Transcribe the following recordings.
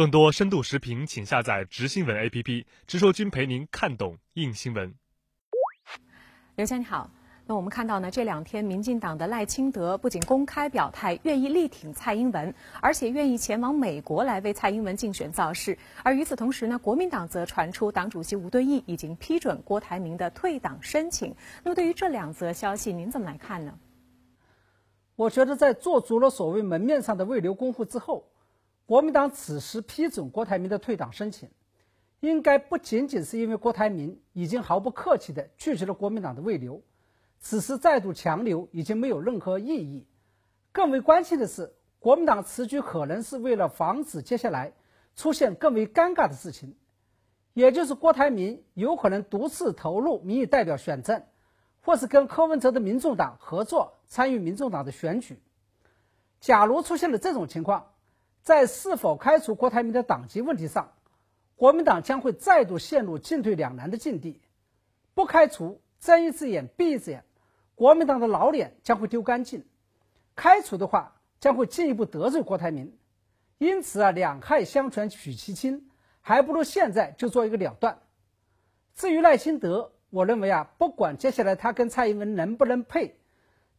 更多深度视频，请下载直新闻 APP，直说君陪您看懂硬新闻。刘先你好。那我们看到呢，这两天民进党的赖清德不仅公开表态愿意力挺蔡英文，而且愿意前往美国来为蔡英文竞选造势。而与此同时呢，国民党则传出党主席吴敦义已经批准郭台铭的退党申请。那么对于这两则消息，您怎么来看呢？我觉得在做足了所谓门面上的未留功夫之后，国民党此时批准郭台铭的退党申请，应该不仅仅是因为郭台铭已经毫不客气地拒绝了国民党的未留。此时再度强留已经没有任何意义，更为关键的是，国民党此举可能是为了防止接下来出现更为尴尬的事情，也就是郭台铭有可能独自投入民意代表选战，或是跟柯文哲的民众党合作参与民众党的选举。假如出现了这种情况，在是否开除郭台铭的党籍问题上，国民党将会再度陷入进退两难的境地。不开除，睁一只眼闭一只眼。国民党的老脸将会丢干净，开除的话将会进一步得罪郭台铭，因此啊，两害相权取其轻，还不如现在就做一个了断。至于赖清德，我认为啊，不管接下来他跟蔡英文能不能配，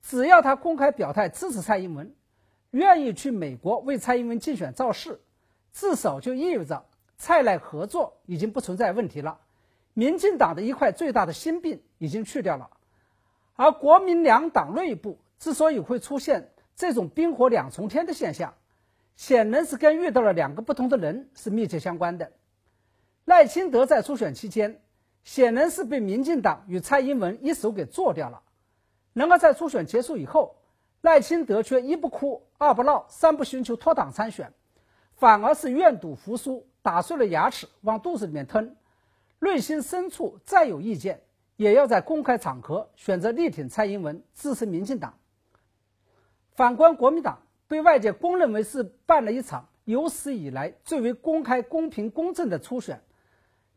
只要他公开表态支持蔡英文，愿意去美国为蔡英文竞选造势，至少就意味着蔡赖合作已经不存在问题了，民进党的一块最大的心病已经去掉了。而国民两党内部之所以会出现这种冰火两重天的现象，显然是跟遇到了两个不同的人是密切相关的。赖清德在初选期间，显然是被民进党与蔡英文一手给做掉了。然而在初选结束以后，赖清德却一不哭二不闹三不寻求脱党参选，反而是愿赌服输，打碎了牙齿往肚子里面吞，内心深处再有意见。也要在公开场合选择力挺蔡英文，支持民进党。反观国民党，被外界公认为是办了一场有史以来最为公开、公平、公正的初选，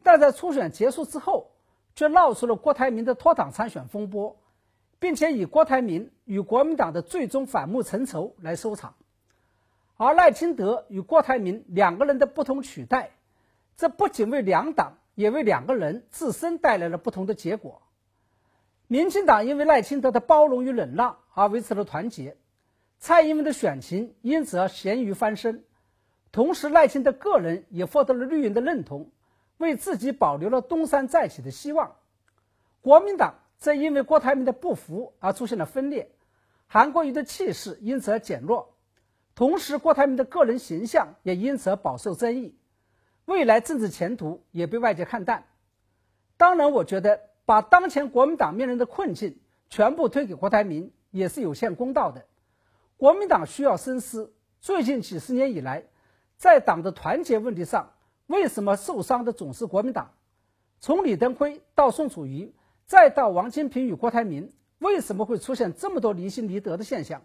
但在初选结束之后，却闹出了郭台铭的脱党参选风波，并且以郭台铭与国民党的最终反目成仇来收场。而赖清德与郭台铭两个人的不同取代，这不仅为两党。也为两个人自身带来了不同的结果。民进党因为赖清德的包容与忍让而维持了团结，蔡英文的选情因此而咸鱼翻身。同时，赖清德个人也获得了绿营的认同，为自己保留了东山再起的希望。国民党则因为郭台铭的不服而出现了分裂，韩国瑜的气势因此而减弱，同时郭台铭的个人形象也因此而饱受争议。未来政治前途也被外界看淡。当然，我觉得把当前国民党面临的困境全部推给郭台铭也是有限公道的。国民党需要深思，最近几十年以来，在党的团结问题上，为什么受伤的总是国民党？从李登辉到宋楚瑜，再到王金平与郭台铭，为什么会出现这么多离心离德的现象？